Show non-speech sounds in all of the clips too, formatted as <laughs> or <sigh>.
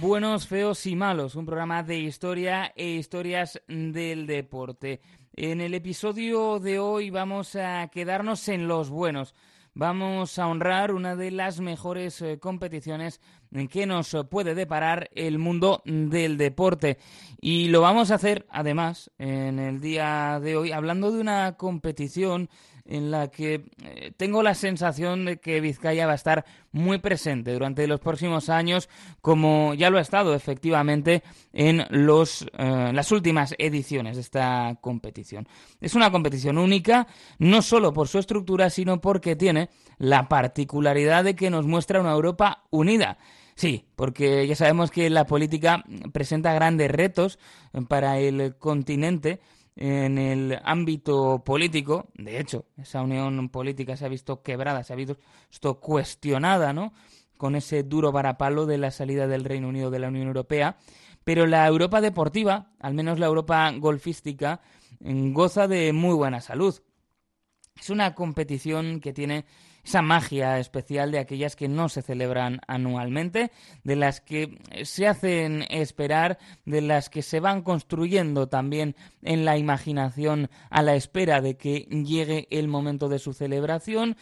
Buenos, Feos y Malos, un programa de historia e historias del deporte. En el episodio de hoy vamos a quedarnos en los buenos. Vamos a honrar una de las mejores eh, competiciones que nos puede deparar el mundo del deporte. Y lo vamos a hacer, además, en el día de hoy, hablando de una competición en la que eh, tengo la sensación de que Vizcaya va a estar muy presente durante los próximos años, como ya lo ha estado efectivamente en los, eh, las últimas ediciones de esta competición. Es una competición única, no solo por su estructura, sino porque tiene la particularidad de que nos muestra una Europa unida. Sí, porque ya sabemos que la política presenta grandes retos para el continente en el ámbito político. De hecho, esa unión política se ha visto quebrada, se ha visto cuestionada, ¿no? Con ese duro varapalo de la salida del Reino Unido de la Unión Europea. Pero la Europa deportiva, al menos la Europa golfística, goza de muy buena salud. Es una competición que tiene esa magia especial de aquellas que no se celebran anualmente, de las que se hacen esperar, de las que se van construyendo también en la imaginación a la espera de que llegue el momento de su celebración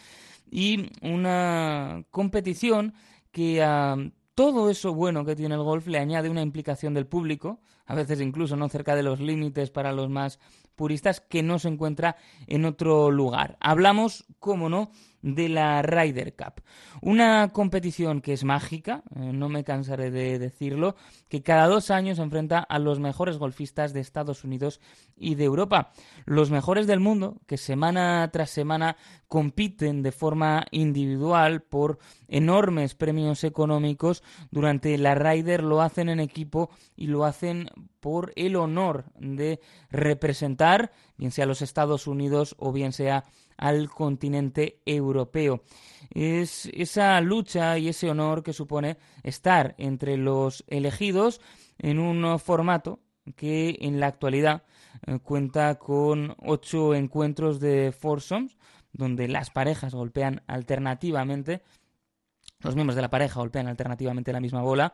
y una competición que a todo eso bueno que tiene el golf le añade una implicación del público, a veces incluso no cerca de los límites para los más puristas, que no se encuentra en otro lugar. Hablamos, como no, de la Ryder Cup. Una competición que es mágica, eh, no me cansaré de decirlo, que cada dos años enfrenta a los mejores golfistas de Estados Unidos y de Europa. Los mejores del mundo, que semana tras semana compiten de forma individual por enormes premios económicos, durante la Ryder lo hacen en equipo y lo hacen por el honor de representar, bien sea los Estados Unidos o bien sea al continente europeo. Es esa lucha y ese honor que supone estar entre los elegidos en un formato que en la actualidad eh, cuenta con ocho encuentros de foursomes, donde las parejas golpean alternativamente, los miembros de la pareja golpean alternativamente la misma bola,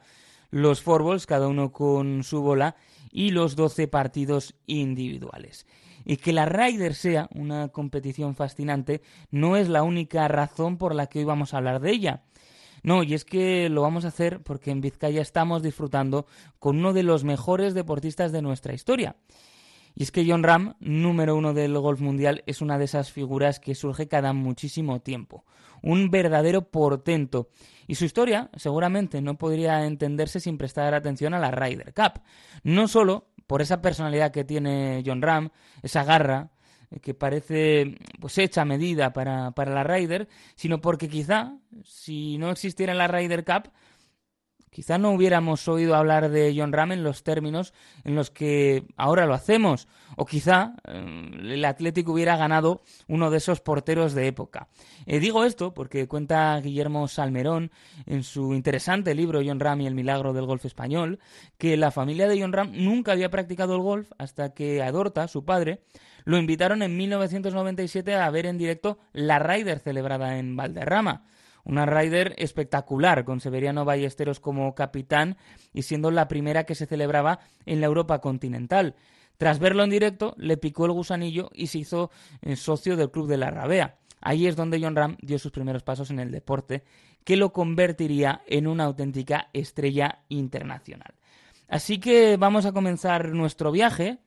los fourballs, cada uno con su bola, y los doce partidos individuales. Y que la Ryder sea una competición fascinante no es la única razón por la que hoy vamos a hablar de ella. No, y es que lo vamos a hacer porque en Vizcaya estamos disfrutando con uno de los mejores deportistas de nuestra historia. Y es que John Ram, número uno del golf mundial, es una de esas figuras que surge cada muchísimo tiempo. Un verdadero portento. Y su historia seguramente no podría entenderse sin prestar atención a la Ryder Cup. No solo por esa personalidad que tiene John Ram, esa garra eh, que parece pues hecha medida para, para la Ryder, sino porque quizá si no existiera la Ryder Cup, quizá no hubiéramos oído hablar de John Ram en los términos en los que ahora lo hacemos, o quizá eh, el Atlético hubiera ganado uno de esos porteros de época. Eh, digo esto porque cuenta Guillermo Salmerón en su interesante libro John Ram y el milagro del golf español, que la familia de John Ram nunca había practicado el golf hasta que Adorta, su padre, lo invitaron en 1997 a ver en directo la Ryder celebrada en Valderrama. Una Ryder espectacular, con Severiano Ballesteros como capitán y siendo la primera que se celebraba en la Europa continental. Tras verlo en directo, le picó el gusanillo y se hizo eh, socio del Club de la Rabea. Ahí es donde John Ram dio sus primeros pasos en el deporte, que lo convertiría en una auténtica estrella internacional. Así que vamos a comenzar nuestro viaje,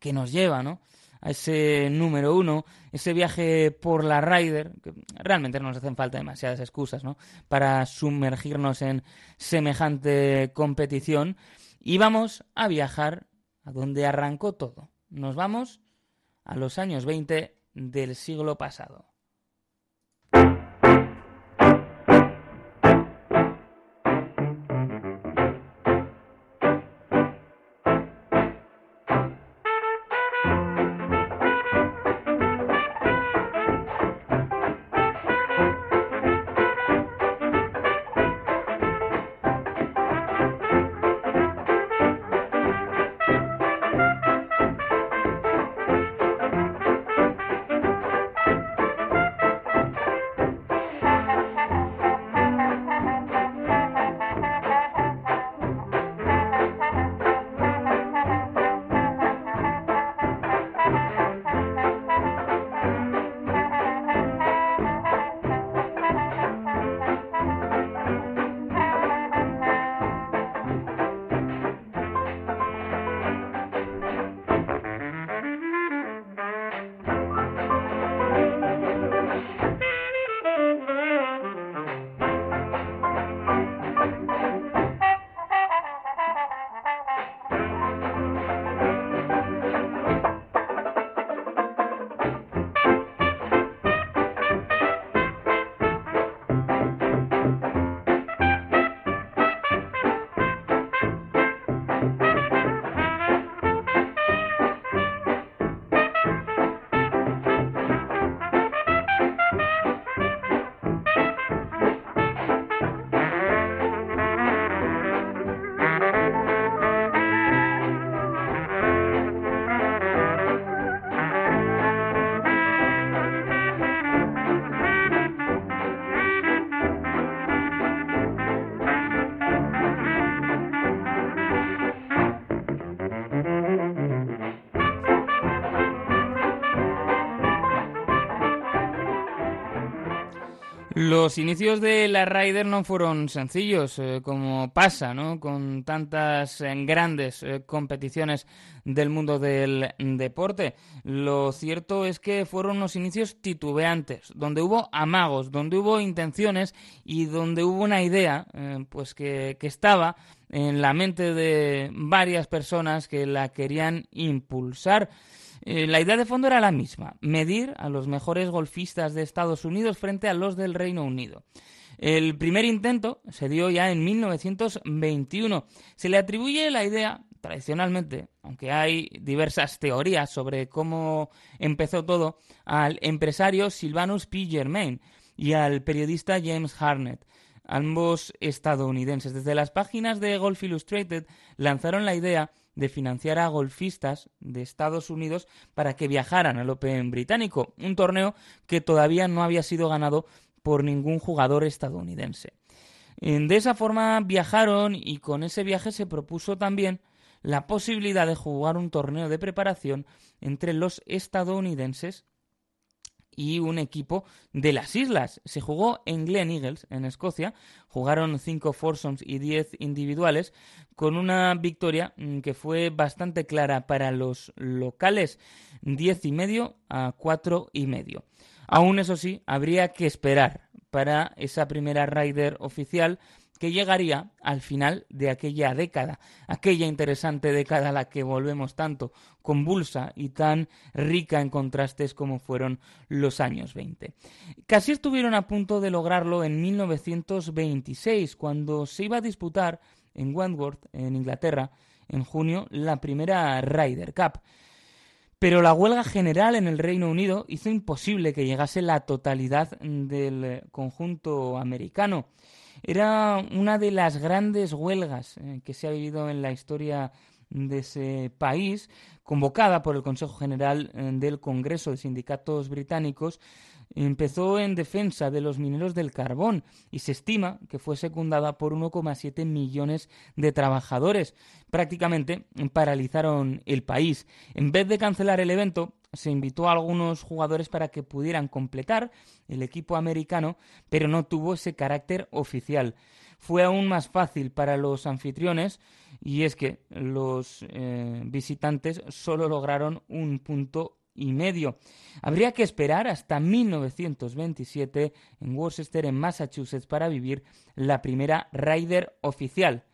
que nos lleva, ¿no? A ese número uno, ese viaje por la Ryder, que realmente no nos hacen falta demasiadas excusas, ¿no? Para sumergirnos en semejante competición. Y vamos a viajar a donde arrancó todo. Nos vamos a los años 20 del siglo pasado. Los inicios de la Ryder no fueron sencillos, eh, como pasa ¿no? con tantas eh, grandes eh, competiciones del mundo del deporte. Lo cierto es que fueron unos inicios titubeantes, donde hubo amagos, donde hubo intenciones y donde hubo una idea pues que, que estaba en la mente de varias personas que la querían impulsar. Eh, la idea de fondo era la misma, medir a los mejores golfistas de Estados Unidos frente a los del Reino Unido. El primer intento se dio ya en 1921. Se le atribuye la idea, tradicionalmente, aunque hay diversas teorías sobre cómo empezó todo, al empresario Sylvanus P. Germain y al periodista James Harnett ambos estadounidenses. Desde las páginas de Golf Illustrated lanzaron la idea de financiar a golfistas de Estados Unidos para que viajaran al Open británico, un torneo que todavía no había sido ganado por ningún jugador estadounidense. De esa forma viajaron y con ese viaje se propuso también la posibilidad de jugar un torneo de preparación entre los estadounidenses y un equipo de las islas. Se jugó en Glen Eagles, en Escocia. Jugaron cinco foursomes y diez individuales, con una victoria mm, que fue bastante clara para los locales, diez y medio a cuatro y medio. Aún eso sí, habría que esperar para esa primera Ryder oficial que llegaría al final de aquella década, aquella interesante década a la que volvemos tanto convulsa y tan rica en contrastes como fueron los años 20. Casi estuvieron a punto de lograrlo en 1926, cuando se iba a disputar en Wentworth, en Inglaterra, en junio, la primera Ryder Cup. Pero la huelga general en el Reino Unido hizo imposible que llegase la totalidad del conjunto americano. Era una de las grandes huelgas eh, que se ha vivido en la historia de ese país, convocada por el Consejo General eh, del Congreso de Sindicatos Británicos, empezó en defensa de los mineros del carbón y se estima que fue secundada por 1,7 millones de trabajadores. Prácticamente paralizaron el país. En vez de cancelar el evento, se invitó a algunos jugadores para que pudieran completar el equipo americano, pero no tuvo ese carácter oficial. Fue aún más fácil para los anfitriones y es que los eh, visitantes solo lograron un punto y medio. Habría que esperar hasta 1927 en Worcester, en Massachusetts, para vivir la primera Ryder oficial.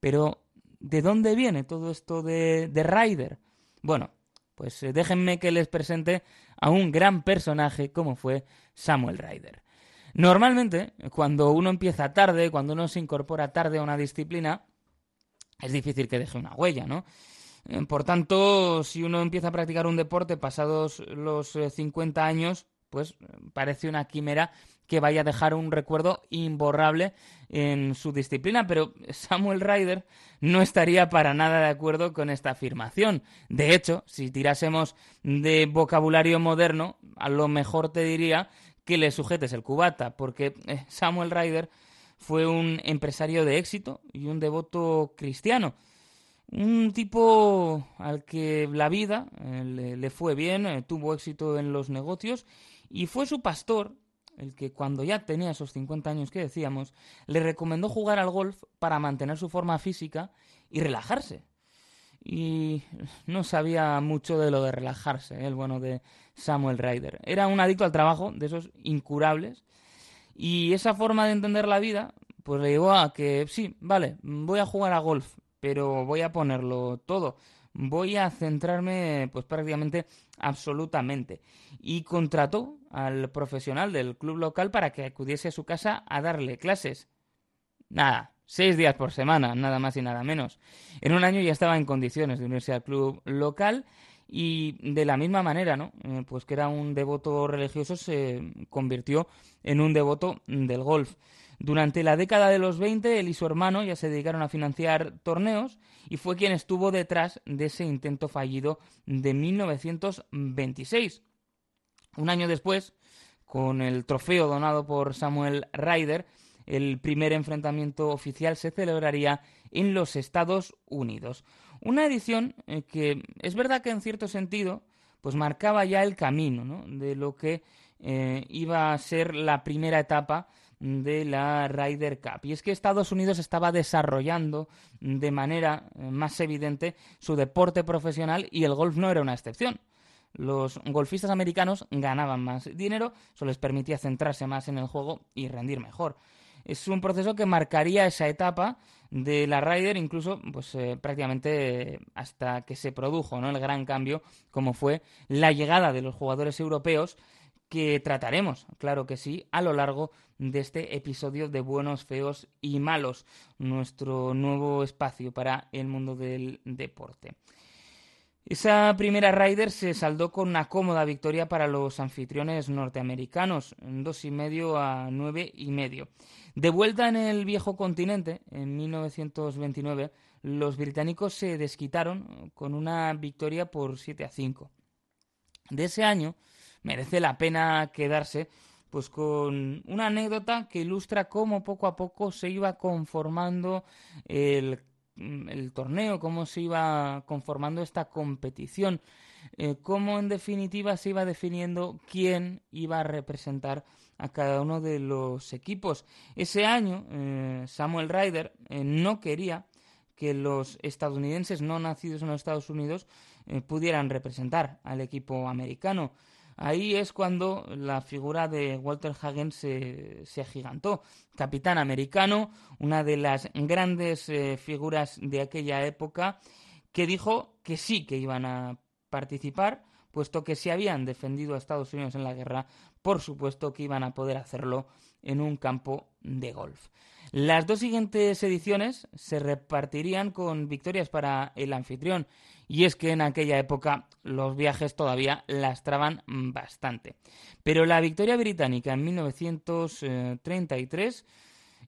Pero, ¿de dónde viene todo esto de, de Ryder? Bueno, pues eh, déjenme que les presente a un gran personaje como fue Samuel Ryder. Normalmente, cuando uno empieza tarde, cuando uno se incorpora tarde a una disciplina, es difícil que deje una huella, ¿no? Eh, por tanto, si uno empieza a practicar un deporte pasados los 50 eh, años, pues parece una quimera que vaya a dejar un recuerdo imborrable en su disciplina, pero <laughs> Samuel Ryder no estaría para nada de acuerdo con esta afirmación. De hecho, si tirásemos de vocabulario moderno, a lo mejor te diría que le sujetes el cubata, porque eh, Samuel Ryder fue un empresario de éxito y un devoto cristiano. Un tipo al que la vida eh, le, fue bien, eh, tuvo éxito en los negocios y fue su pastor el que cuando ya tenía esos 50 años que decíamos, le recomendó jugar al golf para mantener su forma física y relajarse. Y no sabía mucho de lo de relajarse, ¿eh? el bueno de Samuel Ryder. Era un adicto al trabajo, de esos incurables, y esa forma de entender la vida, pues le llevó a que, sí, vale, voy a jugar a golf, pero voy a ponerlo todo. Voy a centrarme, pues prácticamente absolutamente. Y contrató al profesional del club local para que acudiese a su casa a darle clases. Nada, seis días por semana, nada más y nada menos. En un año ya estaba en condiciones de unirse al club local y de la misma manera, ¿no? Eh, pues que era un devoto religioso se convirtió en un devoto del golf. Durante la década de los 20, él y su hermano ya se dedicaron a financiar torneos y fue quien estuvo detrás de ese intento fallido de 1926. Un año después, con el trofeo donado por Samuel Ryder, el primer enfrentamiento oficial se celebraría en los Estados Unidos. Una edición que es verdad que en cierto sentido pues marcaba ya el camino de lo que eh, iba a ser la primera etapa de la Ryder Cup. Y es que Estados Unidos estaba desarrollando de manera eh, más evidente su deporte profesional y el golf no era una excepción. Los golfistas americanos ganaban más dinero, eso les permitía centrarse más en el juego y rendir mejor. Es un proceso que marcaría esa etapa de la Ryder, incluso pues eh, prácticamente hasta que se produjo ¿no? el gran cambio, como fue la llegada de los jugadores europeos que trataremos, claro que sí, a lo largo de este episodio de Buenos, Feos y Malos, nuestro nuevo espacio para el mundo del deporte. Esa primera Ryder se saldó con una cómoda victoria para los anfitriones norteamericanos, dos y medio a nueve y medio. De vuelta en el viejo continente, en 1929, los británicos se desquitaron con una victoria por 7 a 5. De ese año merece la pena quedarse pues con una anécdota que ilustra cómo poco a poco se iba conformando el, torneo, cómo se iba conformando esta competición, eh, cómo en definitiva se iba definiendo quién iba a representar a cada uno de los equipos. Ese año eh, Samuel Ryder eh, no quería que los estadounidenses no nacidos en los Estados Unidos pudieran representar al equipo americano. Ahí es cuando la figura de Walter Hagen se, se agigantó. Capitán americano, una de las grandes eh, figuras de aquella época, que dijo que sí que iban a participar, puesto que si habían defendido a Estados Unidos en la guerra, por supuesto que iban a poder hacerlo en un campo de golf. Las dos siguientes ediciones se repartirían con victorias para el anfitrión y es que en aquella época los viajes todavía lastraban bastante. Pero la victoria británica en 1933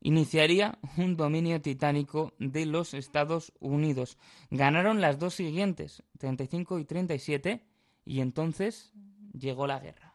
iniciaría un dominio titánico de los Estados Unidos. Ganaron las dos siguientes, 35 y 37, y entonces llegó la guerra.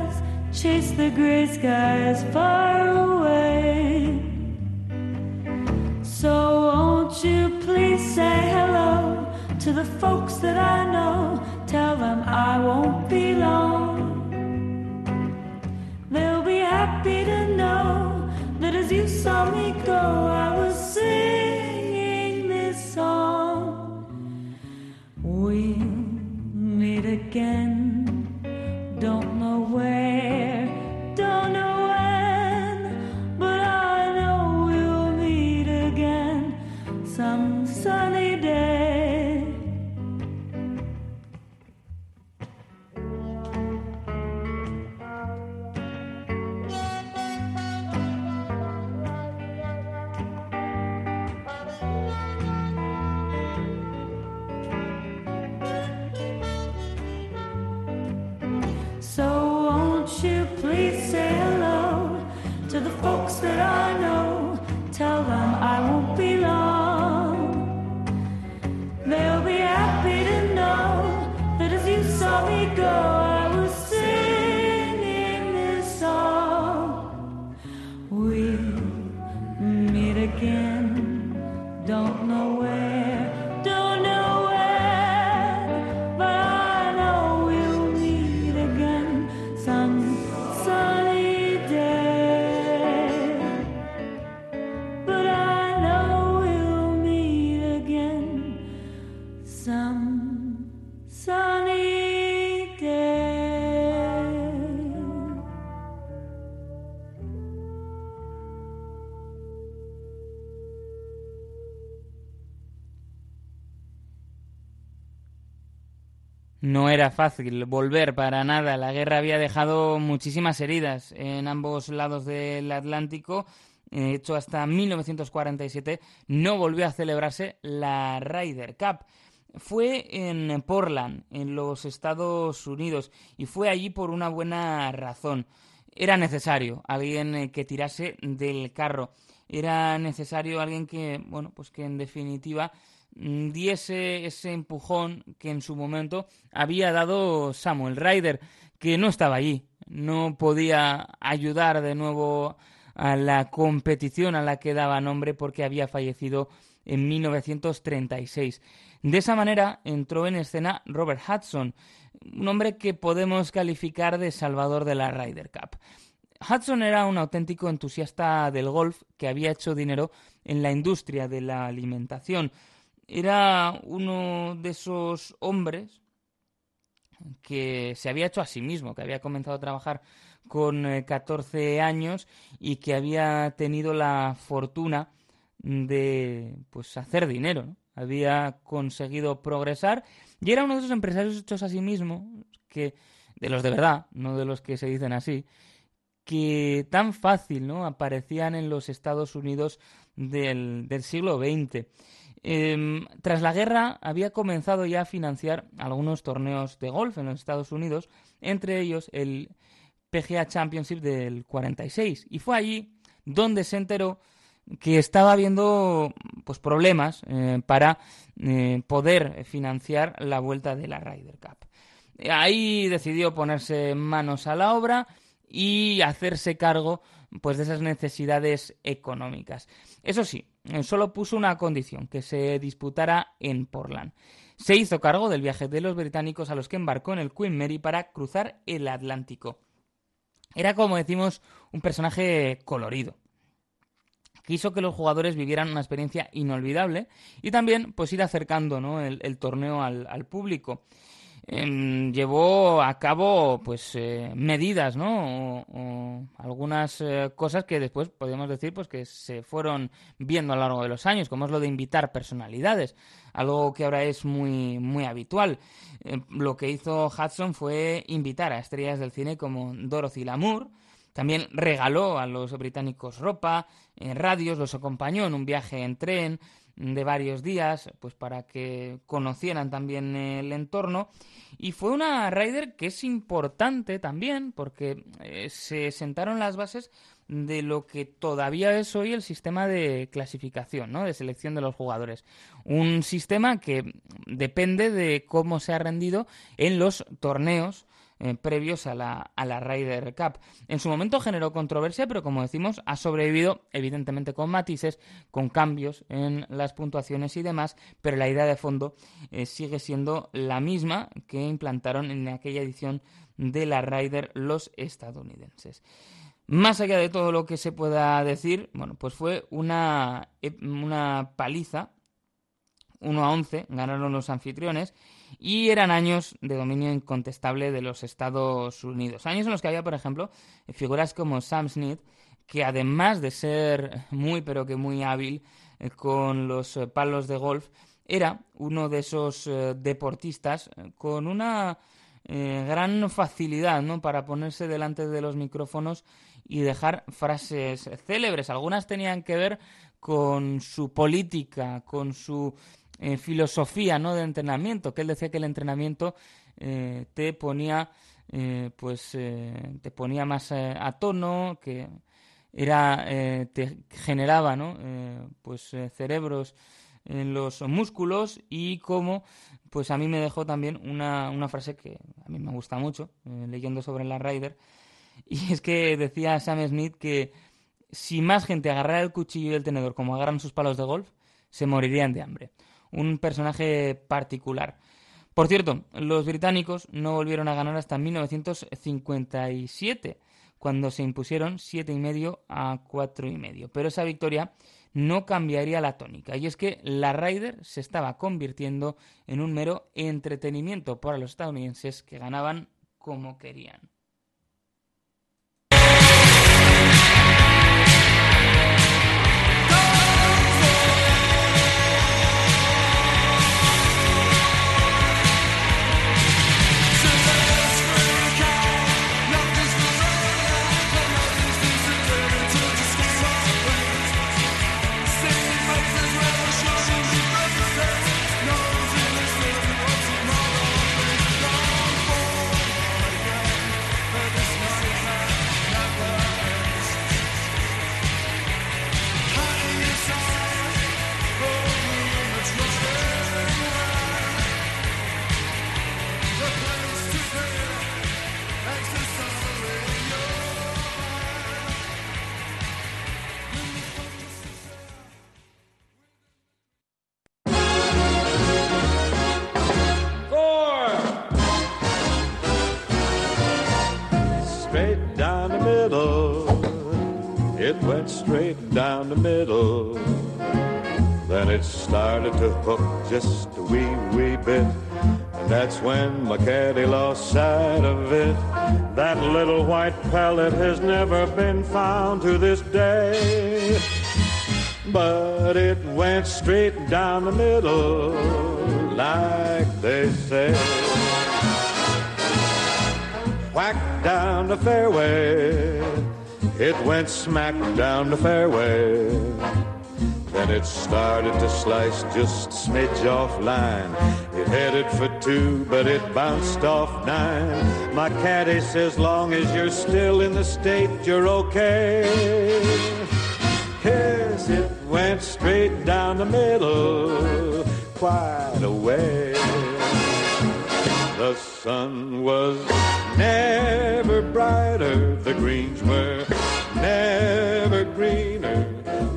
chase the gray skies far away. So won't you please say hello to the folks that I know? Tell them I won't be long. They'll be happy to know that as you saw me go, I was singing this song. We'll meet again, era fácil volver para nada. La guerra había dejado muchísimas heridas en ambos lados del Atlántico. De hecho, hasta 1947 no volvió a celebrarse la Ryder Cup. fue en Portland, en los Estados Unidos, y fue allí por una buena razón. Era necesario alguien eh, que tirase del carro. Era necesario alguien que, bueno, pues que en definitiva diese ese empujón que en su momento había dado Samuel Ryder, que no estaba allí, no podía ayudar de nuevo a la competición a la que daba nombre porque había fallecido en 1936. De esa manera entró en escena Robert Hudson, un hombre que podemos calificar de salvador de la Ryder Cup. Hudson era un auténtico entusiasta del golf que había hecho dinero en la industria de la alimentación. Era uno de esos hombres que se había hecho a sí mismo, que había comenzado a trabajar con 14 eh, años y que había tenido la fortuna de pues hacer dinero, había conseguido progresar y era uno de esos empresarios hechos a sí mismo que de los de verdad, no de los que se dicen así, que tan fácil ¿no? aparecían en los Estados Unidos del, del siglo XX. Em, tras la guerra había comenzado ya a financiar algunos torneos de golf en los Estados Unidos, entre ellos el PGA Championship del 46. Y fue allí donde se enteró que estaba habiendo pues, problemas eh, para eh, poder financiar la vuelta de la Ryder Cup. Ahí decidió ponerse manos a la obra y hacerse cargo pues, de esas necesidades económicas. Eso sí, solo puso una condición, que se disputara en Portland. Se hizo cargo del viaje de los británicos a los que embarcó en el Queen Mary para cruzar el Atlántico. Era, como decimos, un personaje colorido, quiso que los jugadores vivieran una experiencia inolvidable y también pues ir acercando ¿no? el, torneo al, público. Llevó a cabo pues eh, medidas no o, algunas eh, cosas que después podríamos decir pues que se fueron viendo a lo largo de los años como es lo de invitar personalidades algo que ahora es muy muy habitual. Em, lo que hizo Hudson fue invitar a estrellas del cine como Dorothy Lamour también regaló a los británicos ropa, en radios, los acompañó en un viaje en tren de varios días, pues para que conocieran también el entorno. Y fue una Ryder que es importante también, porque eh, se sentaron las bases de lo que todavía es hoy el sistema de clasificación, ¿no? de selección de los jugadores. Un sistema que depende de cómo se ha rendido en los torneos eh, previos a la, a la Ryder Cup. En su momento generó controversia, pero como decimos, ha sobrevivido evidentemente con matices, con cambios en las puntuaciones y demás, pero la idea de fondo eh, sigue siendo la misma que implantaron en aquella edición de la Ryder los estadounidenses. Más allá de todo lo que se pueda decir, bueno, pues fue una, una paliza 1 a 11 ganaron los anfitriones y eran años de dominio incontestable de los Estados Unidos. Años en los que había, por ejemplo, figuras como Sam Smith, que además de ser muy pero que muy hábil eh, con los eh, palos de golf, era uno de esos eh, deportistas con una gran facilidad ¿no? para ponerse delante de los micrófonos y dejar frases célebres. Algunas tenían que ver con su política, con su eh, filosofía ¿no? de entrenamiento, que él decía que el entrenamiento eh, te ponía eh, pues te ponía más a tono, que era te generaba ¿no? pues cerebros en los músculos y como pues a mí me dejó también una, una frase que a mí me gusta mucho leyendo sobre la Ryder y es que decía Sam Smith que si más gente agarrara el cuchillo y el tenedor como agarran sus palos de golf, se morirían de hambre un personaje particular. Por cierto, los británicos no volvieron a ganar hasta 1957, cuando se impusieron siete y medio a cuatro y medio. Pero esa victoria no cambiaría la tónica, y es que la Ryder se estaba convirtiendo en un mero entretenimiento para los estadounidenses que ganaban como querían. Went straight down the middle. Then it started to hook just a wee, wee bit. And that's when my caddy lost sight of it. That little white pellet has never been found to this day. But it went straight down the middle, like they say. Whack down the fairway, it went smack down the fairway. Then it started to slice just smidge off line. It headed for two, but it bounced off nine. My caddy says, long as you're still in the state, you're okay. Yes, it went straight down the middle, quite a way. The sun was never brighter, the greens were never greener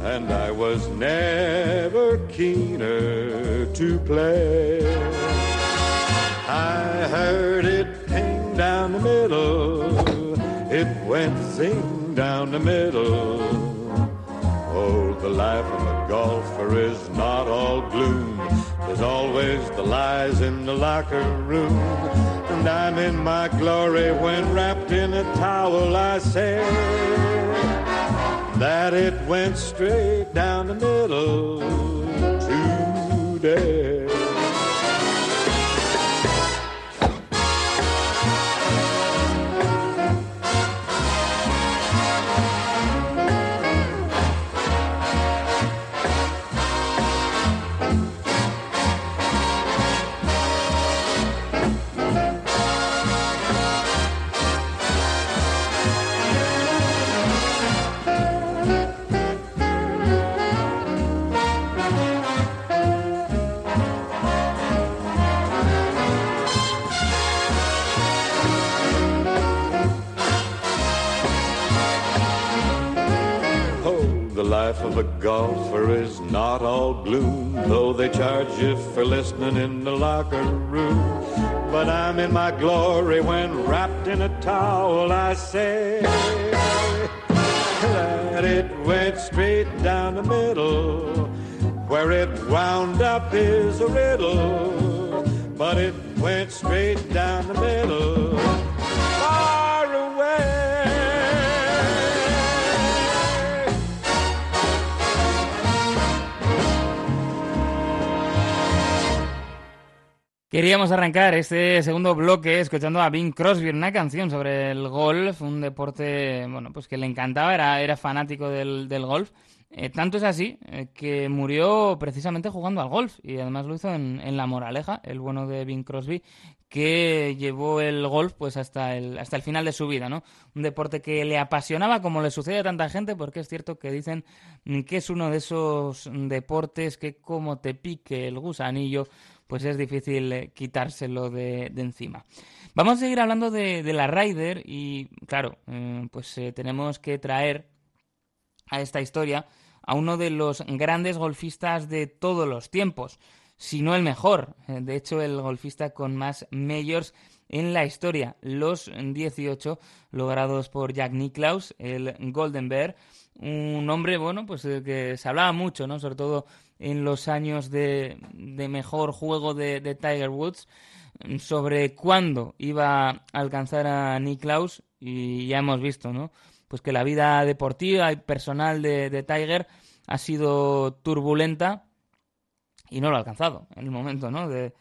and I was never keener to play. I heard it ping down the middle, it went zing down the middle. Oh, the life of a golfer is not all gloom. There's always the lies in the locker room. And I'm in my glory when wrapped in a towel, I say that it went straight down the middle today. Golfer is not all gloom, though they charge you for listening in the locker room. But I'm in my glory when wrapped in a towel, I say that it went straight down the middle. Where it wound up is a riddle, but it went straight down the middle. Queríamos arrancar este segundo bloque escuchando a Bing Crosby, una canción sobre el golf, un deporte bueno, pues que le encantaba, era, era fanático del, golf. Eh, tanto es así eh, que murió precisamente jugando al golf y además lo hizo en, en, La Moraleja, el bueno de Bing Crosby, que llevó el golf pues hasta el, hasta el final de su vida, ¿no? Un deporte que le apasionaba como le sucede a tanta gente porque es cierto que dicen que es uno de esos deportes que como te pique el gusanillo pues es difícil eh, quitárselo de, encima. Vamos a seguir hablando de, la Ryder y, claro, eh, pues eh, tenemos que traer a esta historia a uno de los grandes golfistas de todos los tiempos, si no el mejor. De hecho, el golfista con más majors en la historia, los 18 logrados por Jack Nicklaus, el Golden Bear, un hombre, bueno, pues que se hablaba mucho, ¿no? Sobre todo en los años de, mejor juego de, Tiger Woods sobre cuándo iba a alcanzar a Nicklaus y ya hemos visto, ¿no? Pues que la vida deportiva y personal de, Tiger ha sido turbulenta y no lo ha alcanzado en el momento, ¿no? De,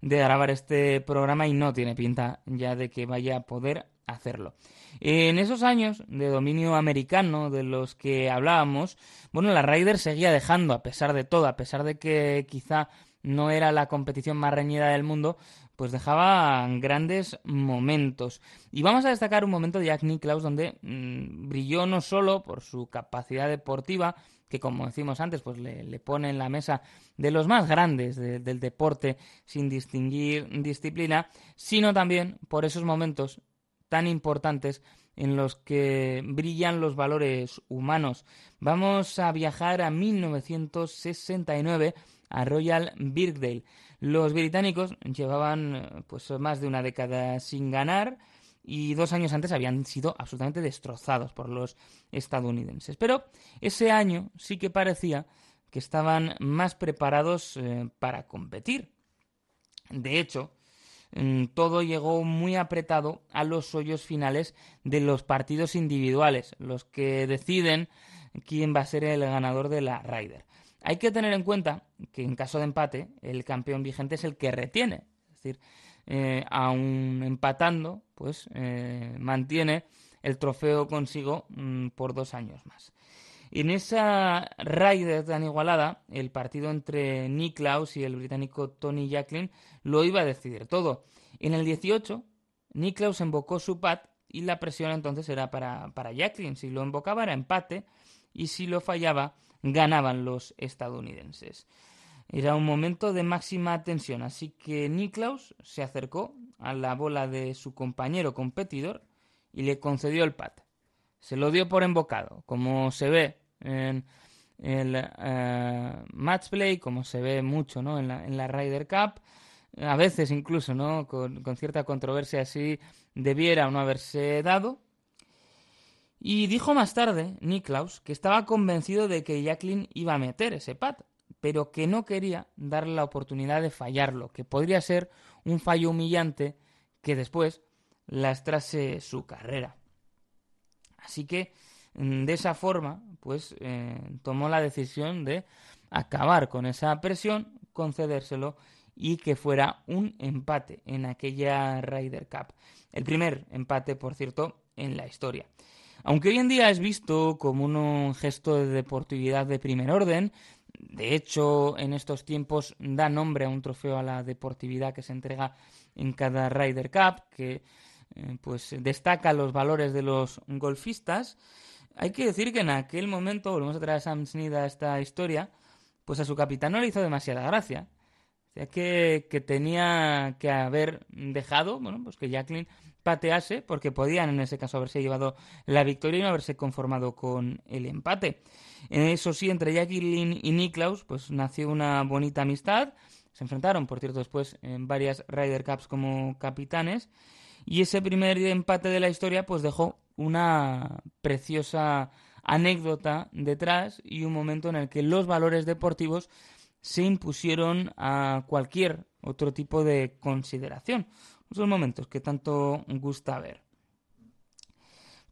de grabar este programa y no tiene pinta ya de que vaya a poder hacerlo. En esos años de dominio americano de los que hablábamos, bueno, la Ryder seguía dejando, a pesar de todo, a pesar de que quizá no era la competición más reñida del mundo, pues dejaba grandes momentos. Y vamos a destacar un momento de Jack Nicklaus donde mm, brilló no solo por su capacidad deportiva, que como decimos antes, pues le, pone en la mesa de los más grandes del deporte sin distinguir disciplina, sino también por esos momentos tan importantes en los que brillan los valores humanos. Vamos a viajar a 1969 a Royal Birkdale. Los británicos llevaban pues más de una década sin ganar y dos años antes habían sido absolutamente destrozados por los estadounidenses. Pero ese año sí que parecía que estaban más preparados eh, para competir. De hecho, todo llegó muy apretado a los hoyos finales de los partidos individuales, los que deciden quién va a ser el ganador de la Ryder. Hay que tener en cuenta que en caso de empate, el campeón vigente es el que retiene. Es decir, eh, aún empatando, pues eh, mantiene el trofeo consigo mm, por dos años más. En esa Ryder tan igualada, el partido entre Niklaus y el británico Tony Jacklin lo iba a decidir todo. En el 18, Niklaus embocó su pat y la presión entonces era para, para Jacklin. Si lo embocaba era empate y si lo fallaba ganaban los estadounidenses. Era un momento de máxima tensión, así que Niklaus se acercó a la bola de su compañero competidor y le concedió el pat. Se lo dio por embocado, como se ve en el uh, match play, como se ve mucho ¿no? en, la, en la Ryder Cup, a veces incluso ¿no? Con, con, cierta controversia así debiera o no haberse dado. Y dijo más tarde Niklaus que estaba convencido de que Jacqueline iba a meter ese pat, pero que no quería darle la oportunidad de fallarlo, que podría ser un fallo humillante que después lastrase su carrera. Así que mm, de esa forma, pues eh, tomó la decisión de acabar con esa presión, concedérselo y que fuera un empate en aquella Ryder Cup. El primer empate, por cierto, en la historia. Aunque hoy en día es visto como un gesto de deportividad de primer orden, de hecho, en estos tiempos da nombre a un trofeo a la deportividad que se entrega en cada Ryder Cup, que pues destaca los valores de los golfistas. Hay que decir que en aquel momento, volvemos a traer a Sam Snead a esta historia, pues a su capitán no le hizo demasiada gracia. Sea que, que tenía que haber dejado, bueno, pues que Jacqueline patease, porque podían en ese caso haberse llevado la victoria y no haberse conformado con el empate. Eso sí, entre Jacqueline y Niklaus, pues nació una bonita amistad. Se enfrentaron, por cierto, después en varias Ryder Cups como capitanes. Y ese primer empate de la historia, pues dejó una preciosa anécdota detrás y un momento en el que los valores deportivos se impusieron a cualquier otro tipo de consideración esos momentos que tanto gusta ver.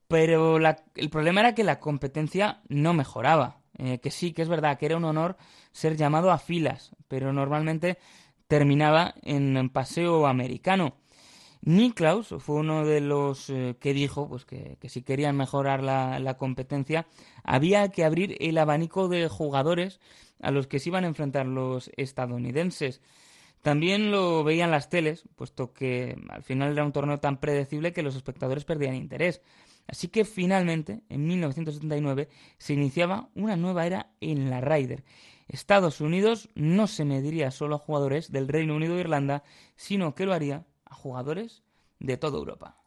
Pero el problema era que la competencia no mejoraba. Eh, que sí, que es verdad, que era un honor ser llamado a filas, pero normalmente terminaba en paseo americano. Niklaus fue uno de los eh, que dijo pues que, si querían mejorar la, la, competencia había que abrir el abanico de jugadores a los que se iban a enfrentar los estadounidenses. También lo veían las teles, puesto que al final era un torneo tan predecible que los espectadores perdían interés. Así que finalmente, en 1979, se iniciaba una nueva era en la Ryder. Estados Unidos no se mediría solo a jugadores del Reino Unido e Irlanda, sino que lo haría jugadores de toda Europa.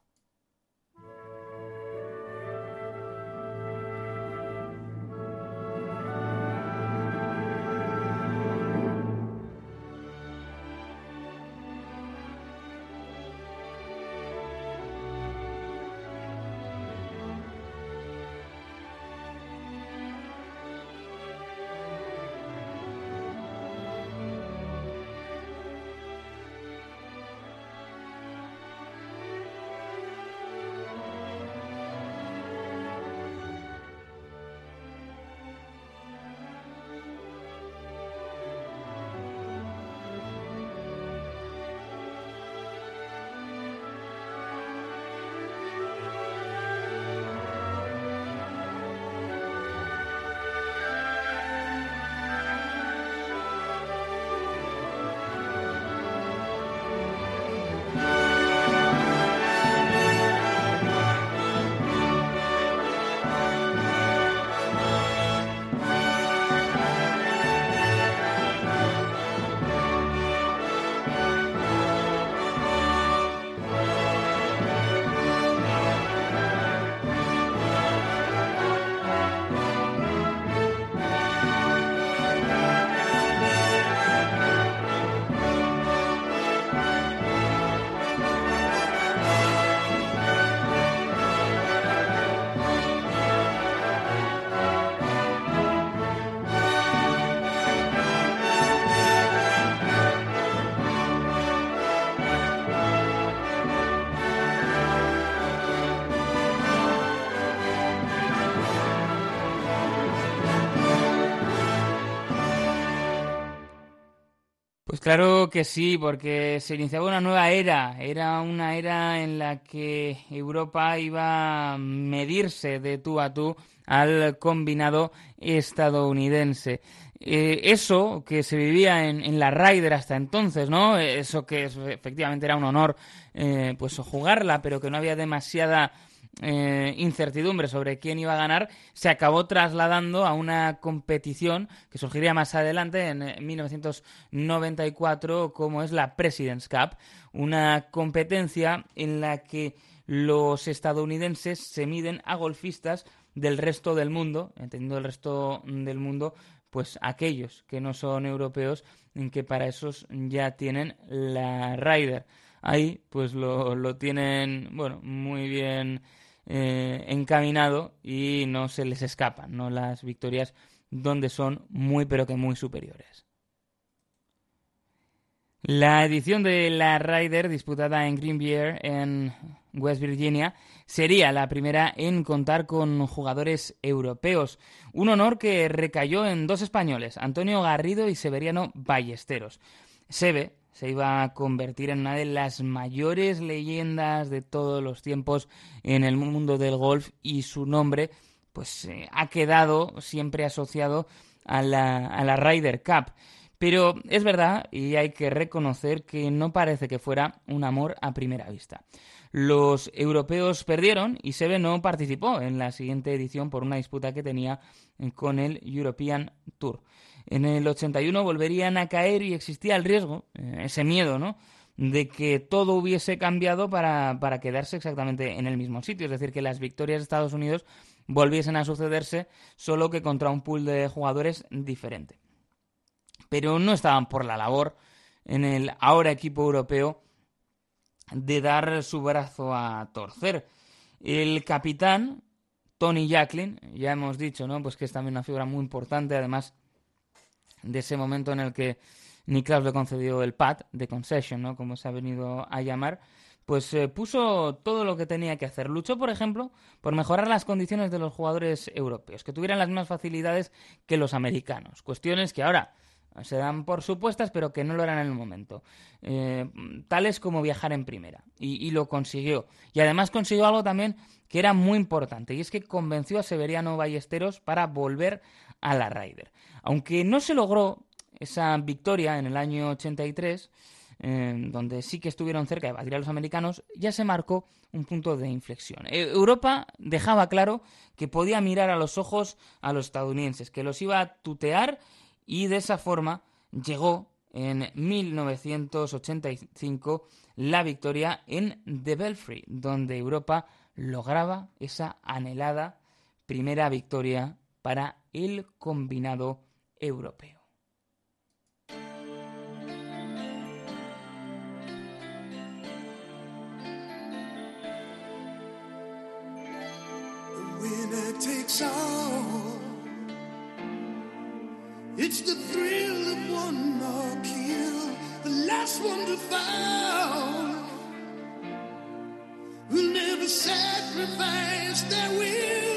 Claro que sí, porque se iniciaba una nueva era. Era una era en la que Europa iba a medirse de tú a tú al combinado estadounidense. Eh, eso que se vivía en, la Ryder hasta entonces, ¿no? Eso que efectivamente era un honor, eh, pues jugarla, pero que no había demasiada eh, incertidumbre sobre quién iba a ganar, se acabó trasladando a una competición que surgiría más adelante en 1994, como es la President's Cup, una competencia en la que los estadounidenses se miden a golfistas del resto del mundo, entendiendo el resto del mundo, pues aquellos que no son europeos, en que para esos ya tienen la Ryder. Ahí pues lo, lo tienen, bueno, muy bien eh, encaminado y no se les escapan ¿no? las victorias donde son muy pero que muy superiores. La edición de la Ryder disputada en Green Beer en West Virginia sería la primera en contar con jugadores europeos, un honor que recayó en dos españoles, Antonio Garrido y Severiano Ballesteros. Sebe se iba a convertir en una de las mayores leyendas de todos los tiempos en el mundo del golf y su nombre pues eh, ha quedado siempre asociado a la, a la Ryder Cup. Pero es verdad y hay que reconocer que no parece que fuera un amor a primera vista. Los europeos perdieron y Sebe no participó en la siguiente edición por una disputa que tenía con el European Tour. En el 81 volverían a caer y existía el riesgo, eh, ese miedo, ¿no? de que todo hubiese cambiado para, para, quedarse exactamente en el mismo sitio. Es decir, que las victorias de Estados Unidos volviesen a sucederse, solo que contra un pool de jugadores diferente. Pero no estaban por la labor en el ahora equipo europeo de dar su brazo a torcer. El capitán, Tony Jacklin, ya hemos dicho, ¿no? Pues que es también una figura muy importante, además de ese momento en el que Niklaus le concedió el PAD de concession, ¿no? como se ha venido a llamar, pues eh, puso todo lo que tenía que hacer. Luchó, por ejemplo, por mejorar las condiciones de los jugadores europeos, que tuvieran las mismas facilidades que los americanos. Cuestiones que ahora se dan por supuestas, pero que no lo eran en el momento. Eh, tales como viajar en primera. Y, y, lo consiguió. Y además consiguió algo también que era muy importante, y es que convenció a Severiano Ballesteros para volver a la Ryder. Aunque no se logró esa victoria en el año 83, eh, donde sí que estuvieron cerca de batir a los americanos, ya se marcó un punto de inflexión. Eh, Europa dejaba claro que podía mirar a los ojos a los estadounidenses, que los iba a tutear y de esa forma llegó en 1985 la victoria en The Belfry, donde Europa lograba esa anhelada primera victoria para el combinado europeo. takes. It's the thrill of one more kill, the last one to fall. Will never sacrifice their will.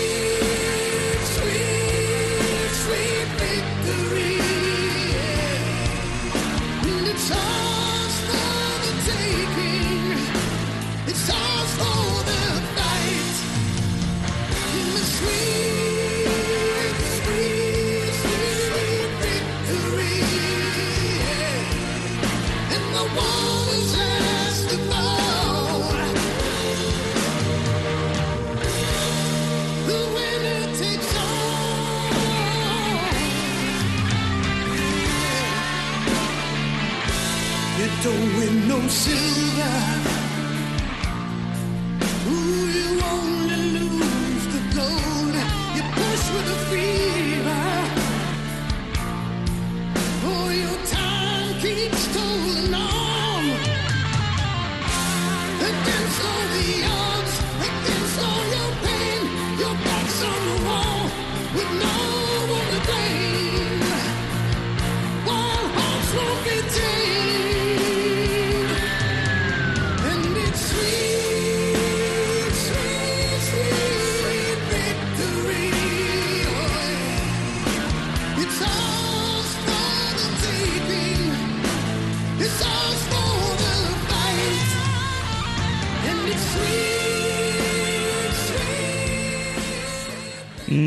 consume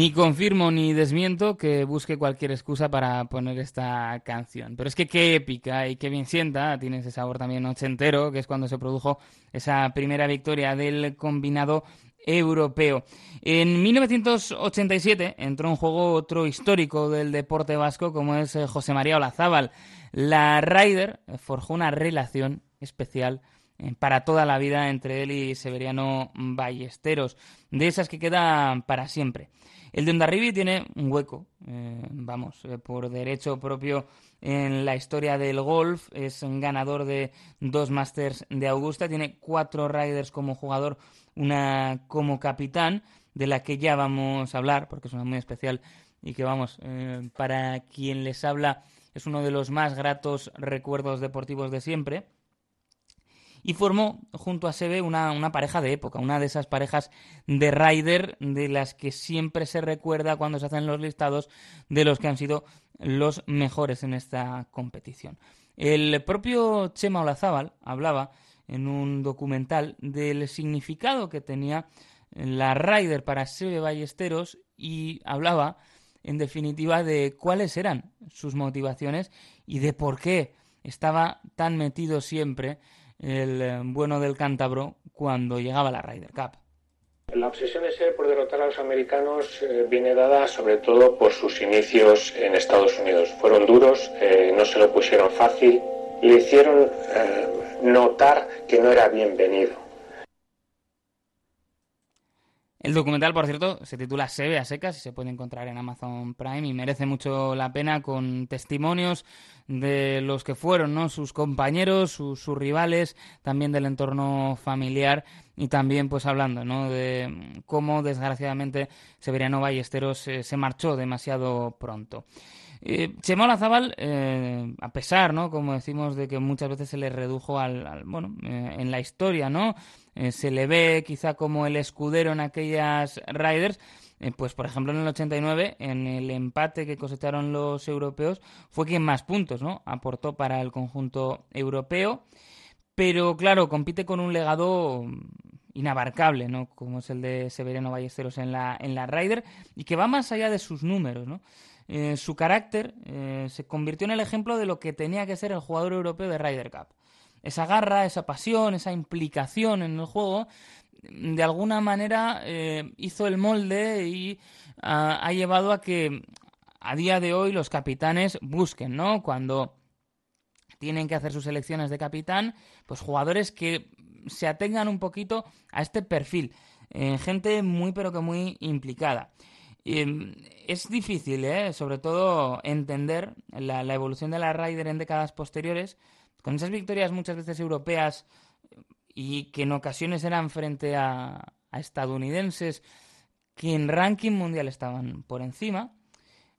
Ni confirmo ni desmiento que busque cualquier excusa para poner esta canción. Pero es que qué épica y qué bien sienta, tiene ese sabor también ochentero, que es cuando se produjo esa primera victoria del combinado europeo. En 1987 entró en juego otro histórico del deporte vasco como es eh, José María Olazábal. La Ryder forjó una relación especial eh, para toda la vida entre él y Severiano Ballesteros, de esas que quedan para siempre. El de Ondarribi tiene un hueco, eh, vamos, por derecho propio en la historia del golf, es ganador de dos Masters de Augusta, tiene cuatro Riders como jugador una como capitán, de la que ya vamos a hablar, porque es una muy especial y que vamos, eh, para quien les habla es uno de los más gratos recuerdos deportivos de siempre. Y formó junto a una, una pareja de época, una de esas parejas de rider de las que siempre se recuerda cuando se hacen los listados de los que han sido los mejores en esta competición. El propio Chema Olazábal hablaba en un documental del significado que tenía la Ryder para Sebe Ballesteros y hablaba, en definitiva, de cuáles eran sus motivaciones y de por qué estaba tan metido siempre el eh, bueno del cántabro cuando llegaba la Ryder Cup. La obsesión de ser por derrotar a los americanos eh, viene dada sobre todo por sus inicios en Estados Unidos. Fueron duros, eh, no se lo pusieron fácil, le hicieron notar que no era bienvenido. El documental, por cierto, se titula Sebe a secas y se puede encontrar en Amazon Prime y merece mucho la pena con testimonios de los que fueron ¿no? sus compañeros, sus, rivales, también del entorno familiar y también pues hablando ¿no? de cómo desgraciadamente Severiano Ballesteros se marchó demasiado pronto. Eh, eh, a pesar, ¿no? Como decimos, de que muchas veces se le redujo al, bueno, eh, en la historia, ¿no? Eh, se le ve quizá como el escudero en aquellas Riders. pues, por ejemplo, en el 89, en el empate que cosecharon los europeos, fue quien más puntos, ¿no? Aportó para el conjunto europeo. Pero, claro, compite con un legado inabarcable, ¿no? Como es el de Severiano Ballesteros en la, en la Ryder, y que va más allá de sus números, ¿no? Eh, su carácter eh, se convirtió en el ejemplo de lo que tenía que ser el jugador europeo de Ryder Cup. Esa garra, esa pasión, esa implicación en el juego, de alguna manera eh, hizo el molde y ah, ha llevado a que a día de hoy los capitanes busquen, ¿no? Cuando tienen que hacer sus elecciones de capitán, pues jugadores que se atengan un poquito a este perfil. gente muy pero que muy implicada. Mm, es difícil, ¿eh? sobre todo, entender la, evolución de la Ryder en décadas posteriores, con esas victorias muchas veces europeas y que en ocasiones eran frente a, estadounidenses que en ranking mundial estaban por encima,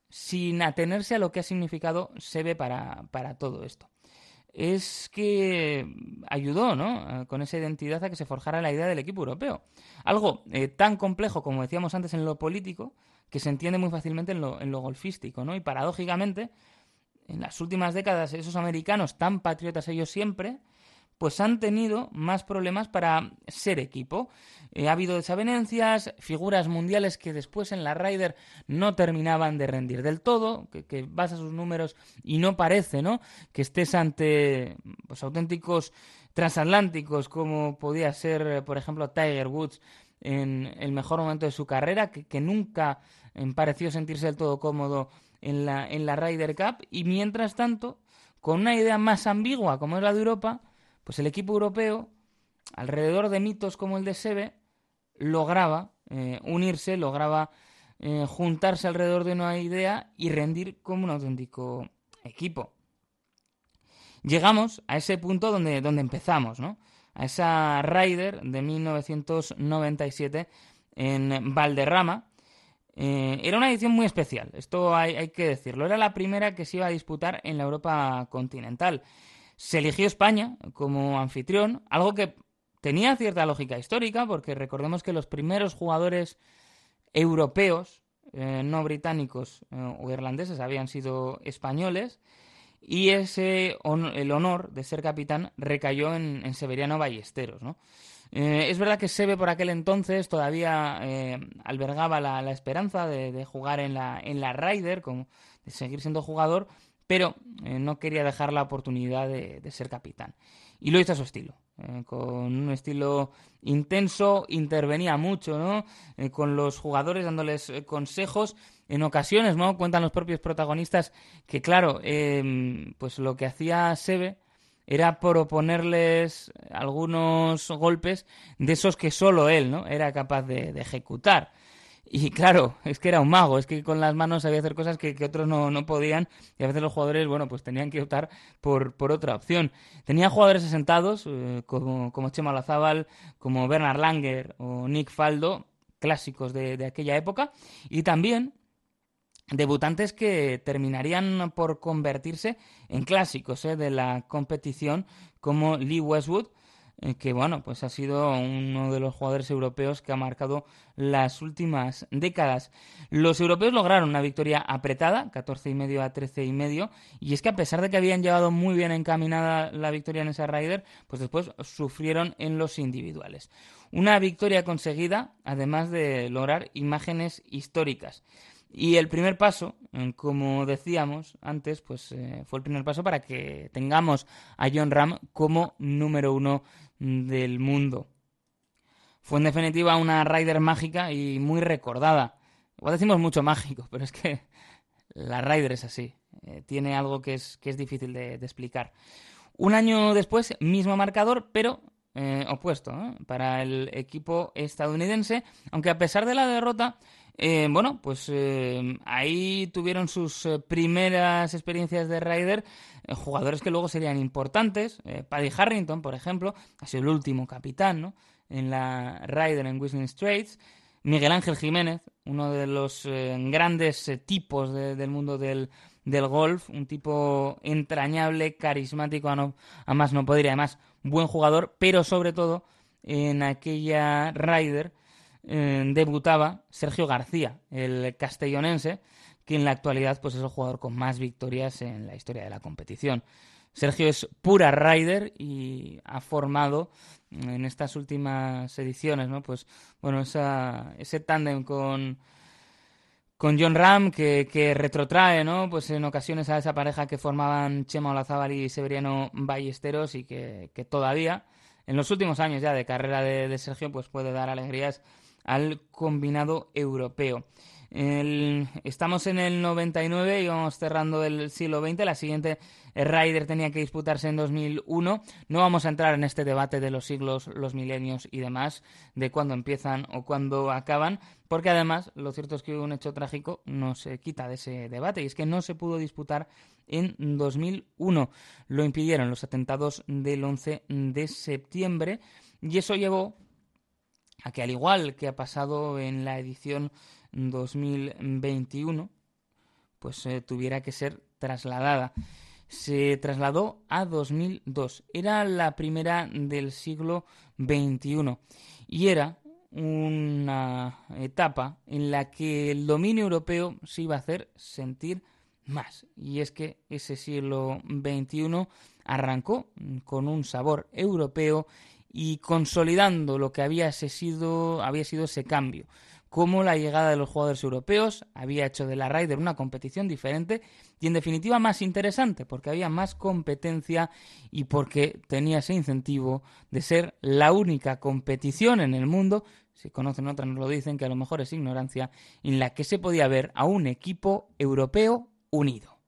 sin atenerse a lo que ha significado SEBE para, para todo esto. Es que ayudó, ¿no? Con esa identidad a que se forjara la idea del equipo europeo. Algo eh, tan complejo como decíamos antes en lo político, que se entiende muy fácilmente en lo, en lo golfístico, ¿no? Y paradójicamente, en las últimas décadas, esos americanos tan patriotas ellos siempre, pues han tenido más problemas para ser equipo. Eh, ha habido desavenencias, figuras mundiales que después en la Ryder no terminaban de rendir del todo, que, que vas a sus números y no parece, ¿no? Que estés ante pues, auténticos transatlánticos como podía ser, por ejemplo, Tiger Woods en el mejor momento de su carrera, que, nunca em, pareció sentirse del todo cómodo en la, en la Ryder Cup, y mientras tanto, con una idea más ambigua como es la de Europa, pues el equipo europeo, alrededor de mitos como el de Sebe, lograba eh, unirse, lograba eh, juntarse alrededor de una idea y rendir como un auténtico equipo. Llegamos a ese punto donde, donde empezamos, ¿no? a esa Ryder de 1997 en Valderrama. Eh, era una edición muy especial, esto hay, que decirlo. Era la primera que se iba a disputar en la Europa continental. Se eligió España como anfitrión, algo que tenía cierta lógica histórica, porque recordemos que los primeros jugadores europeos, eh, no británicos eh, o irlandeses, habían sido españoles y ese el honor de ser capitán recayó en, Severiano Ballesteros, ¿no? Eh, es verdad que Sebe por aquel entonces todavía eh, albergaba la, esperanza de, jugar en la, en la Ryder, de seguir siendo jugador, pero eh, no quería dejar la oportunidad de, ser capitán. Y lo hizo a su estilo, con un estilo intenso, intervenía mucho, ¿no? con los jugadores dándoles consejos. En ocasiones, ¿no? Cuentan los propios protagonistas que, claro, pues lo que hacía Sebe era proponerles algunos golpes de esos que solo él ¿no? era capaz de, ejecutar. Y claro, es que era un mago, es que con las manos sabía hacer cosas que, otros no, no, podían y a veces los jugadores, bueno, pues tenían que optar por, por otra opción. Tenía jugadores asentados eh, como, como Chema Lazábal, como Bernard Langer o Nick Faldo, clásicos de, de aquella época, y también debutantes que terminarían por convertirse en clásicos ¿eh? de la competición como Lee Westwood eh, que bueno pues ha sido uno de los jugadores europeos que ha marcado las últimas décadas. Los europeos lograron una victoria apretada 14 y medio a 13 y medio y es que a pesar de que habían llevado muy bien encaminada la victoria en esa Ryder pues después sufrieron en los individuales. Una victoria conseguida además de lograr imágenes históricas y el primer paso, eh, como decíamos antes, pues eh, fue el primer paso para que tengamos a John Ram como número uno del mundo. Fue en definitiva una Rider mágica y muy recordada. Igual decimos mucho mágico, <laughs> pero es que la Rider es así. Eh, tiene algo que es, que es difícil de, explicar. Un año después, mismo marcador, pero opuesto para el equipo estadounidense, aunque a pesar de la derrota, eh, bueno, pues eh, ahí tuvieron sus eh, primeras experiencias de Ryder jugadores que luego serían importantes. Paddy Harrington, por ejemplo, ha sido el último capitán ¿no? en la Ryder en Whistling Straits. Miguel Ángel Jiménez, uno de los grandes tipos del mundo del, golf, un tipo entrañable, carismático, a, más no podría, además buen jugador, pero sobre todo en aquella Ryder debutaba Sergio García, el castellonense, que en la actualidad pues, es el jugador con más victorias en la historia de la competición. Sergio es pura rider y ha formado en estas últimas ediciones, ¿no? Pues bueno, ese tándem con, con John Ram que, que, retrotrae, ¿no? Pues en ocasiones a esa pareja que formaban Chema Olazábal y Severiano Ballesteros y que, todavía en los últimos años ya de carrera de, de Sergio pues puede dar alegrías al combinado europeo. estamos en el 99 y vamos cerrando el siglo XX. La siguiente Ryder tenía que disputarse en 2001. No vamos a entrar en este debate de los siglos, los milenios y demás, de cuándo empiezan o cuándo acaban, porque además lo cierto es que un hecho trágico no se quita de ese debate y es que no se pudo disputar en 2001. Lo impidieron los atentados del 11 de septiembre y eso llevó a que al igual que ha pasado en la edición 2021, pues eh, tuviera que ser trasladada. Se trasladó a 2002. Era la primera del siglo XXI y era una etapa en la que el dominio europeo se iba a hacer sentir más. Y es que ese siglo XXI arrancó con un sabor europeo y consolidando lo que había sido, había sido ese cambio. Como la llegada de los jugadores europeos había hecho de la Ryder una competición diferente y en definitiva más interesante, porque había más competencia y porque tenía ese incentivo de ser la única competición en el mundo, si conocen otras nos lo dicen, que a lo mejor es ignorancia, en la que se podía ver a un equipo europeo unido.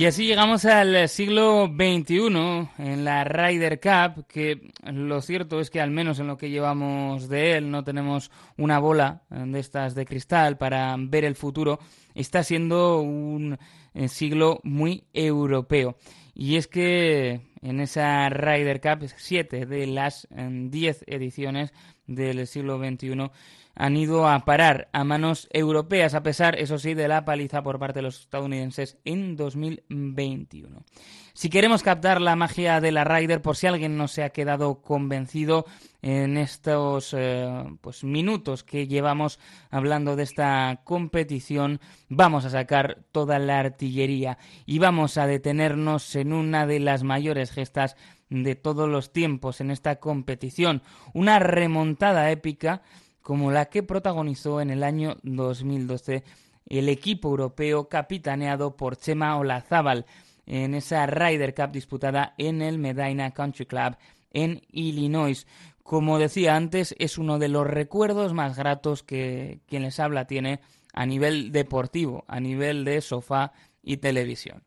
Y así llegamos al siglo XXI en la Ryder Cup, que lo cierto es que al menos en lo que llevamos de él no tenemos una bola de estas de cristal para ver el futuro. Está siendo un eh, siglo muy europeo. Y es que en esa Ryder Cup, siete de las diez ediciones del siglo XXI han ido a parar a manos europeas, a pesar, eso sí, de la paliza por parte de los estadounidenses en 2021. Si queremos captar la magia de la Ryder, por si alguien no se ha quedado convencido en estos eh, pues, minutos que llevamos hablando de esta competición, vamos a sacar toda la artillería y vamos a detenernos en una de las mayores gestas de todos los tiempos en esta competición, una remontada épica como la que protagonizó en el año 2012 el equipo europeo capitaneado por Chema Olazábal en esa Ryder Cup disputada en el Medina Country Club en Illinois. Como decía antes, es uno de los recuerdos más gratos que quien les habla tiene a nivel deportivo, a nivel de sofá y televisión.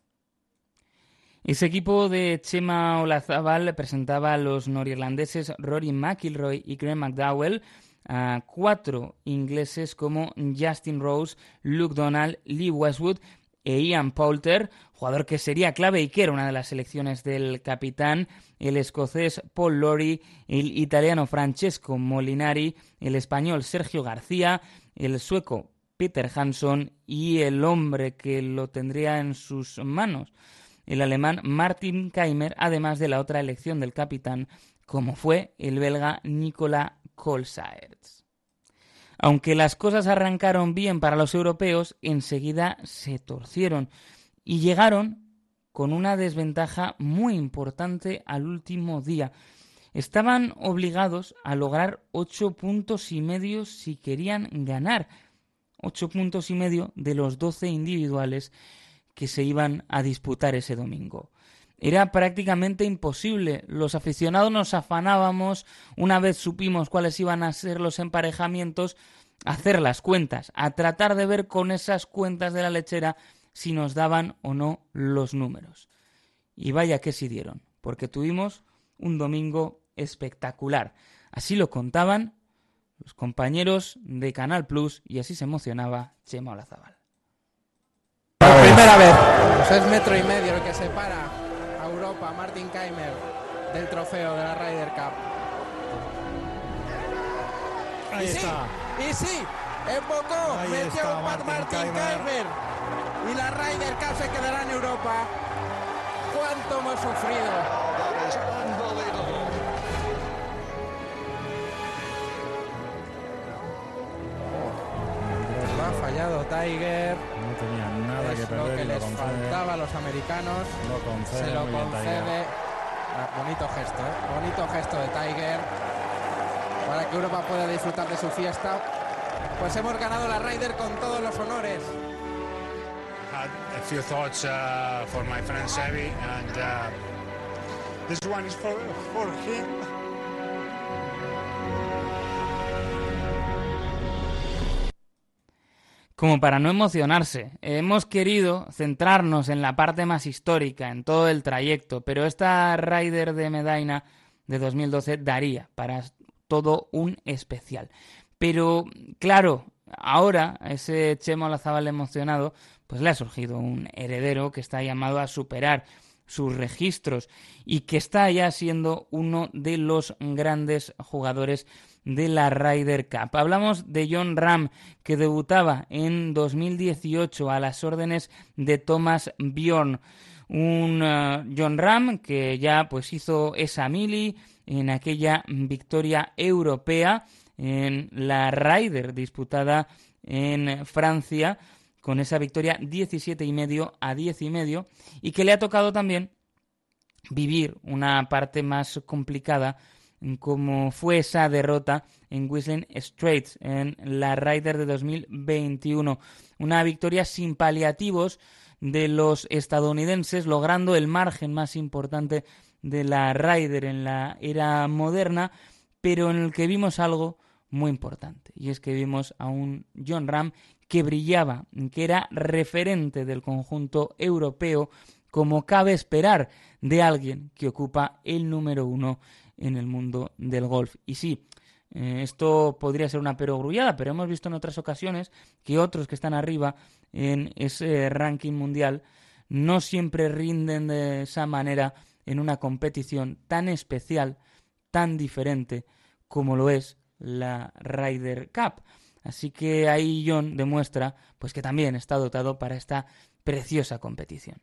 Ese equipo de Chema Olazábal presentaba a los norirlandeses Rory McIlroy y Graham McDowell, a cuatro ingleses como Justin Rose, Luke Donald, Lee Westwood e Ian Poulter, jugador que sería clave y que era una de las selecciones del capitán, el escocés Paul Lawrie, el italiano Francesco Molinari, el español Sergio García, el sueco Peter Hansson y el hombre que lo tendría en sus manos, el alemán Martin Keimer, además de la otra elección del capitán, como fue el belga Nicola Colsaerts. Aunque las cosas arrancaron bien para los europeos, enseguida se torcieron y llegaron con una desventaja muy importante al último día. Estaban obligados a lograr ocho puntos y medio si querían ganar. Ocho puntos y medio de los doce individuales que se iban a disputar ese domingo. Era prácticamente imposible. Los aficionados nos afanábamos, una vez supimos cuáles iban a ser los emparejamientos, a hacer las cuentas, a tratar de ver con esas cuentas de la lechera si nos daban o no los números. Y vaya que sí dieron, porque tuvimos un domingo espectacular. Así lo contaban los compañeros de Canal Plus y así se emocionaba Chema Olazabal. Por primera vez, pues es metro y medio lo que separa Europa, Martin Keimer, del trofeo de la Ryder Cup. Ahí y está. Sí, y sí, embocó, Ahí metió está Martin Martin, Keimer. Keimer. Y la Ryder Cup se quedará en Europa. ¿Cuánto hemos sufrido? Ha fallado Tiger. No tenía nada es que lo perder que lo les concede. faltaba a los americanos. Lo concede se lo muy bien Tiger. concede. Ah, bonito gesto, ¿eh? bonito gesto de Tiger para que Europa pueda disfrutar de su fiesta. Pues hemos ganado la Ryder con todos los honores. had a few thoughts uh, for my friend Sevi, and uh, this one is for for him. Como para no emocionarse, hemos querido centrarnos en la parte más histórica, en todo el trayecto, pero esta Ryder de Medina de 2012 daría para todo un especial. Pero claro, ahora ese Chemo Lazabal emocionado, pues le ha surgido un heredero que está llamado a superar sus registros y que está ya siendo uno de los grandes jugadores de la Ryder Cup. Hablamos de John Ram, que debutaba en 2018 a las órdenes de Thomas Bjorn. Un eh, John Ram que ya pues hizo esa mili en aquella victoria europea en la Ryder disputada en Francia con esa victoria 17 y medio a 10 y medio y que le ha tocado también vivir una parte más complicada como fue esa derrota en Whistling Straits en la Ryder de 2021. Una victoria sin paliativos de los estadounidenses, logrando el margen más importante de la Ryder en la era moderna, pero en el que vimos algo muy importante, y es que vimos a un John Ram que brillaba, que era referente del conjunto europeo como cabe esperar de alguien que ocupa el número uno en el mundo del golf. Y sí, eh, esto podría ser una perogrullada, pero hemos visto en otras ocasiones que otros que están arriba en ese ranking mundial no siempre rinden de esa manera en una competición tan especial, tan diferente como lo es la Ryder Cup. Así que ahí John demuestra pues que también está dotado para esta preciosa competición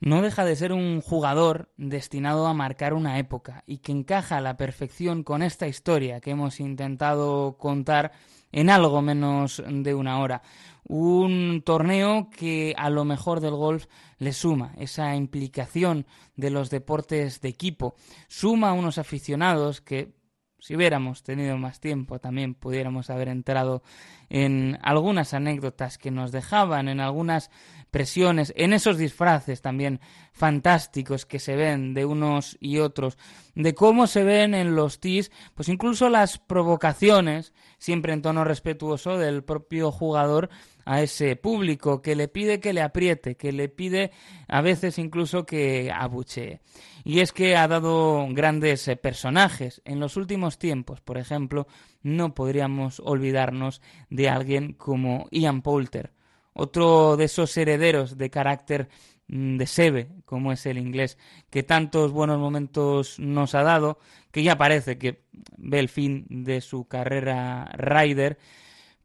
no deja de ser un jugador destinado a marcar una época y que encaja a la perfección con esta historia que hemos intentado contar en algo menos de una hora. Un torneo que a lo mejor del golf le suma esa implicación de los deportes de equipo, suma a unos aficionados que si hubiéramos tenido más tiempo también pudiéramos haber entrado en algunas anécdotas que nos dejaban, en algunas presiones, en esos disfraces también fantásticos que se ven de unos y otros, de cómo se ven en los TIS, pues incluso las provocaciones, siempre en tono respetuoso del propio jugador a ese público que le pide que le apriete, que le pide a veces incluso que abuchee. Y es que ha dado grandes eh, personajes. En los últimos tiempos, por ejemplo, no podríamos olvidarnos de alguien como Ian Poulter, otro de esos herederos de carácter mm, de Sebe, como es el inglés, que tantos buenos momentos nos ha dado, que ya parece que ve el fin de su carrera rider,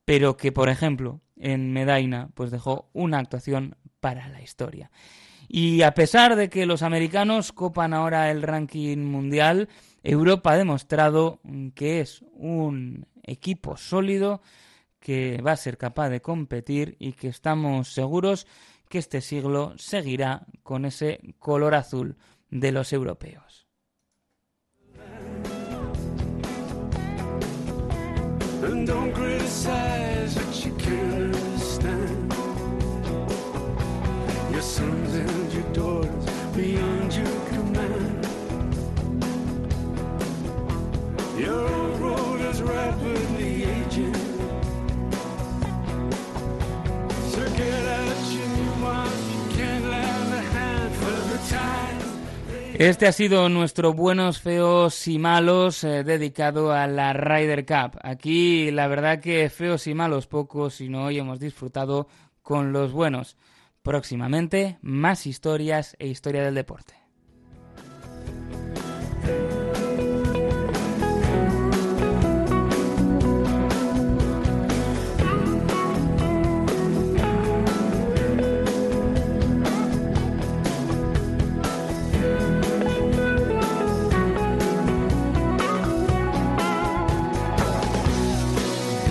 pero que, por ejemplo, en Medaina, pues dejó una actuación para la historia. Y a pesar de que los americanos copan ahora el ranking mundial, Europa ha demostrado que es un equipo sólido, que va a ser capaz de competir y que estamos seguros que este siglo seguirá con ese color azul de los europeos. Este ha sido nuestro buenos, feos y malos eh, dedicado a la Ryder Cup. Aquí la verdad que feos y malos pocos, sino hoy hemos disfrutado con los buenos. Próximamente más historias e historia del deporte.